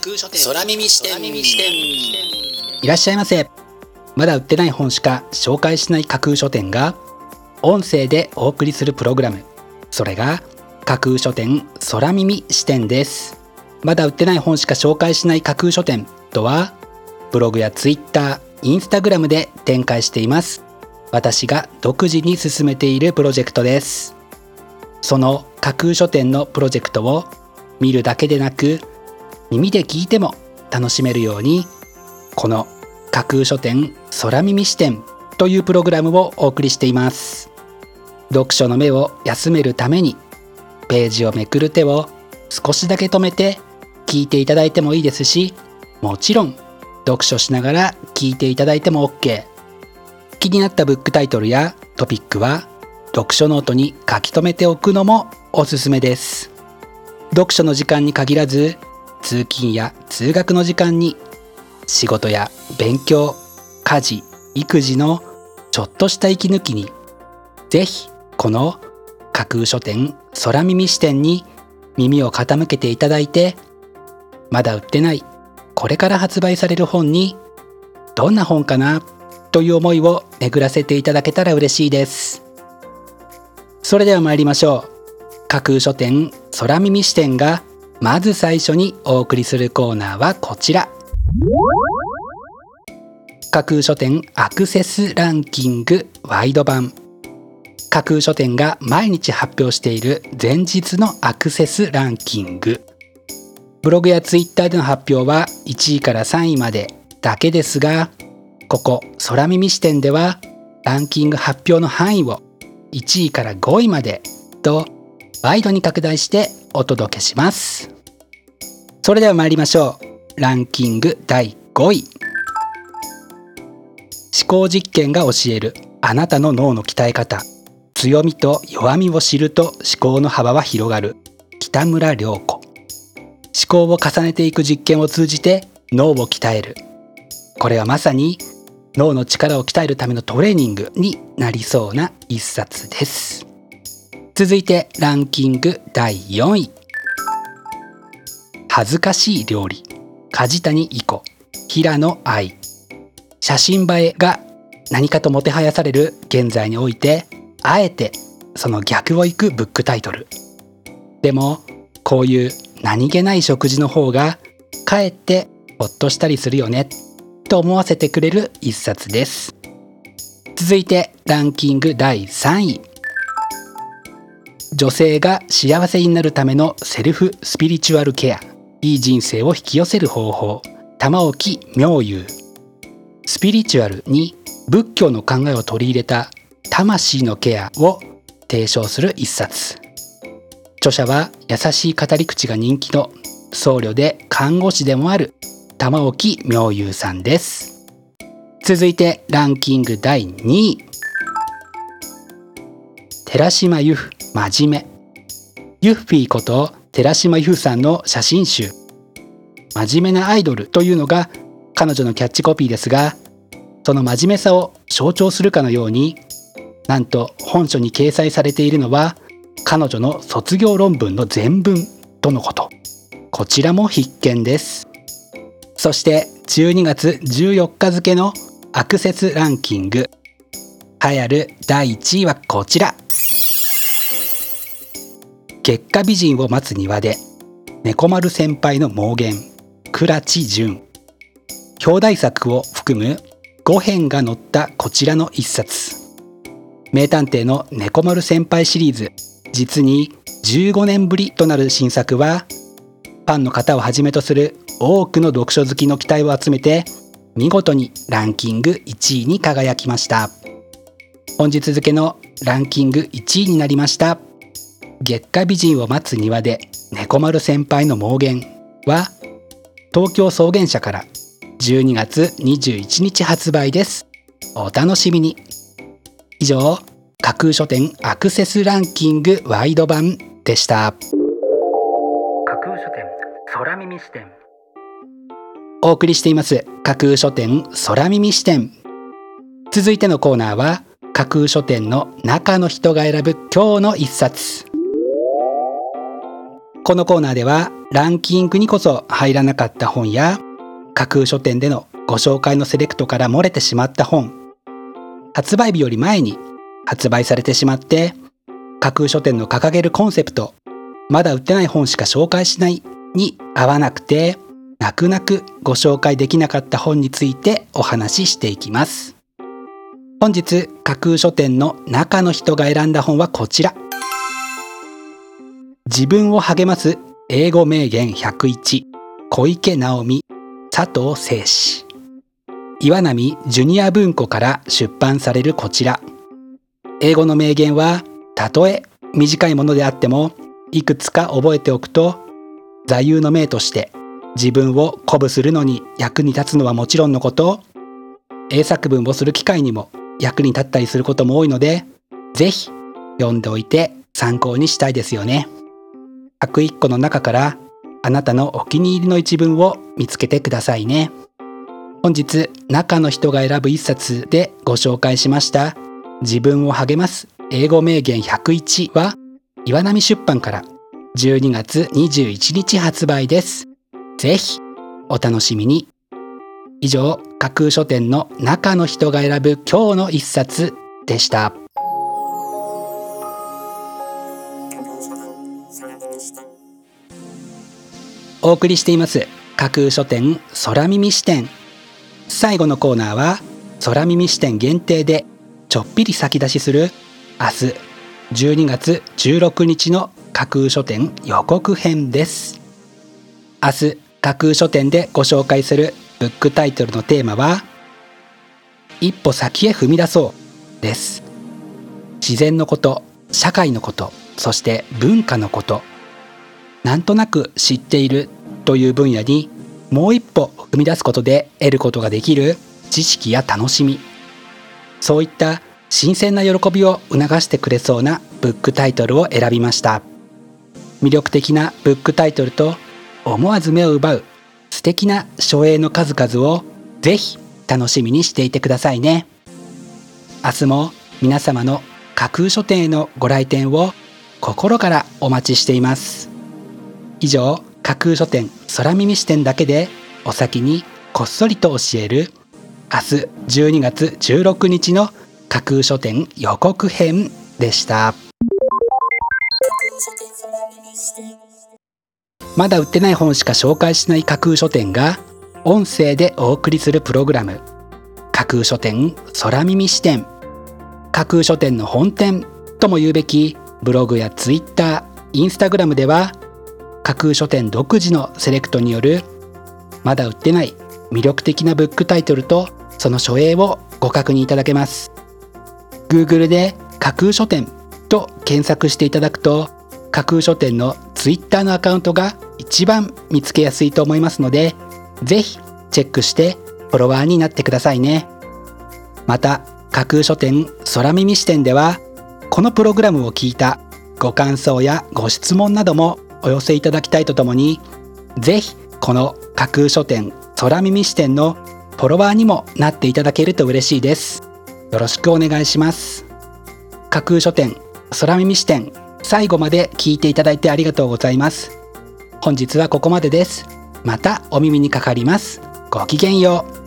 空書店。空耳視点。いらっしゃいませ。まだ売ってない本しか紹介しない架空書店が音声でお送りするプログラム。それが架空書店空耳視点です。まだ売ってない本しか紹介しない架空書店とはブログやツイッターインスタグラムで展開しています。私が独自に進めているプロジェクトです。その架空書店のプロジェクトを見るだけでなく耳で聞いても楽しめるようにこの架空書店空耳視点というプログラムをお送りしています。読書の目を休めるためにページをめくる手を少しだけ止めて聞いていただいてもいいですしもちろん読書しながら聞いていただいても OK 気になったブックタイトルやトピックは読書ノートに書き留めておくのもおすすめです。読書の時間に限らず通勤や通学の時間に仕事や勉強家事育児のちょっとした息抜きにぜひこの架空書店空耳視点に耳を傾けていただいてまだ売ってないこれから発売される本にどんな本かなという思いを巡らせていただけたら嬉しいです。それでは参りましょう。架空書店空耳視点がまず最初にお送りするコーナーはこちら。架空書店アクセスランキングワイド版。架空書店が毎日発表している前日のアクセスランキング。ブログやツイッターでの発表は1位から3位までだけですがここ空耳視点ではランキング発表の範囲を1位から5位までとワイドに拡大してお届けします。それでは参りましょう。ランキング第5位。思考実験が教える。あなたの脳の鍛え方。強みと弱みを知ると思考の幅は広がる。北村良子。思考を重ねていく実験を通じて脳を鍛える。これはまさに脳の力を鍛えるためのトレーニングになりそうな一冊です。続いてランキング第4位。恥ずかしい料理。梶谷莉子平野愛。写真映えが何かともてはやされる現在においてあえてその逆をいくブックタイトル。でもこういう何気ない食事の方がかえってほっとしたりするよね。と思わせてくれる一冊です。続いてランキング第3位。女性が幸せになるためのセルフスピリチュアルケア。いい人生を引き寄せる方法。玉置妙優スピリチュアルに仏教の考えを取り入れた魂のケアを提唱する一冊。著者は優しい語り口が人気の僧侶で看護師でもある。玉置妙優さんです。続いてランキング第2位。寺島由布真面目。ユッフィーこと寺島由布さんの写真集。真面目なアイドルというのが彼女のキャッチコピーですがその真面目さを象徴するかのようになんと本書に掲載されているのは彼女の卒業論文の全文とのこと。こちらも必見です。そして12月14日付のアクセスランキング。流行る第1位はこちら。月下美人を待つ庭で猫丸先輩の妄言倉地淳。表題作を含む5編が載ったこちらの一冊。名探偵の猫丸先輩シリーズ実に15年ぶりとなる新作はファンの方をはじめとする多くの読書好きの期待を集めて見事にランキング1位に輝きました。本日付のランキング1位になりました。月下美人を待つ庭で猫丸先輩の妄言は東京草原社から12月21日発売です。お楽しみに。以上架空書店アクセスランキングワイド版でした。架空書店空耳視点。お送りしています架空書店空耳視点。続いてのコーナーは架空書店の中の人が選ぶ今日の一冊このコーナーではランキングにこそ入らなかった本や架空書店でのご紹介のセレクトから漏れてしまった本発売日より前に発売されてしまって架空書店の掲げるコンセプトまだ売ってない本しか紹介しないに合わなくて泣く泣くご紹介できなかった本についてお話ししていきます。本日架空書店の中の人が選んだ本はこちら。自分を励ます。英語名言101小池直美。佐藤誠志岩波ジュニア文庫から出版されるこちら。英語の名言はたとえ。短いものであってもいくつか覚えておくと座右の銘として自分を鼓舞するのに役に立つのはもちろんのこと。英作文をする機会にも役に立ったりすることも多いので是非読んでおいて参考にしたいですよね。101個の中からあなたのお気に入りの一文を見つけてくださいね。本日中の人が選ぶ一冊でご紹介しました自分を励ます英語名言101は岩波出版から12月21日発売です。ぜひお楽しみに。以上、架空書店の中の人が選ぶ今日の一冊でした。お送りしています架空書店空耳視点最後のコーナーは空耳視点限定でちょっぴり先出しする明日12月16日の架空書店予告編です。明日架空書店でご紹介するブックタイトルのテーマは一歩先へ踏み出そうです。自然のこと社会のことそして文化のことなんとなく知っているという分野にもう一歩踏み出すことで得ることができる知識や楽しみ。そういった新鮮な喜びを促してくれそうなブックタイトルを選びました。魅力的なブックタイトルと思わず目を奪う素敵な書影の数々をぜひ楽しみにしていてくださいね。明日も皆様の架空書店へのご来店を心からお待ちしています。以上架空書店空耳視点だけでお先にこっそりと教える明日12月16日の架空書店予告編でした。まだ売ってない本しか紹介しない架空書店が音声でお送りするプログラム。架空書店空耳視点。架空書店の本店とも言うべきブログやツイッターインスタグラムでは架空書店独自のセレクトによるまだ売ってない魅力的なブックタイトルとその書影をご確認いただけます。Google で架空書店と検索していただくと架空書店の Twitter のアカウントが一番見つけやすいと思いますのでぜひチェックしてフォロワーになってくださいね。また架空書店空耳視点ではこのプログラムを聞いたご感想やご質問などもお寄せいただきたいとともにぜひこの架空書店空耳視点のフォロワーにもなっていただけると嬉しいです。よろしくお願いします。架空書店空耳視点最後まで聞いていただいてありがとうございます。本日はここまでです。またお耳にかかります。ごきげんよう。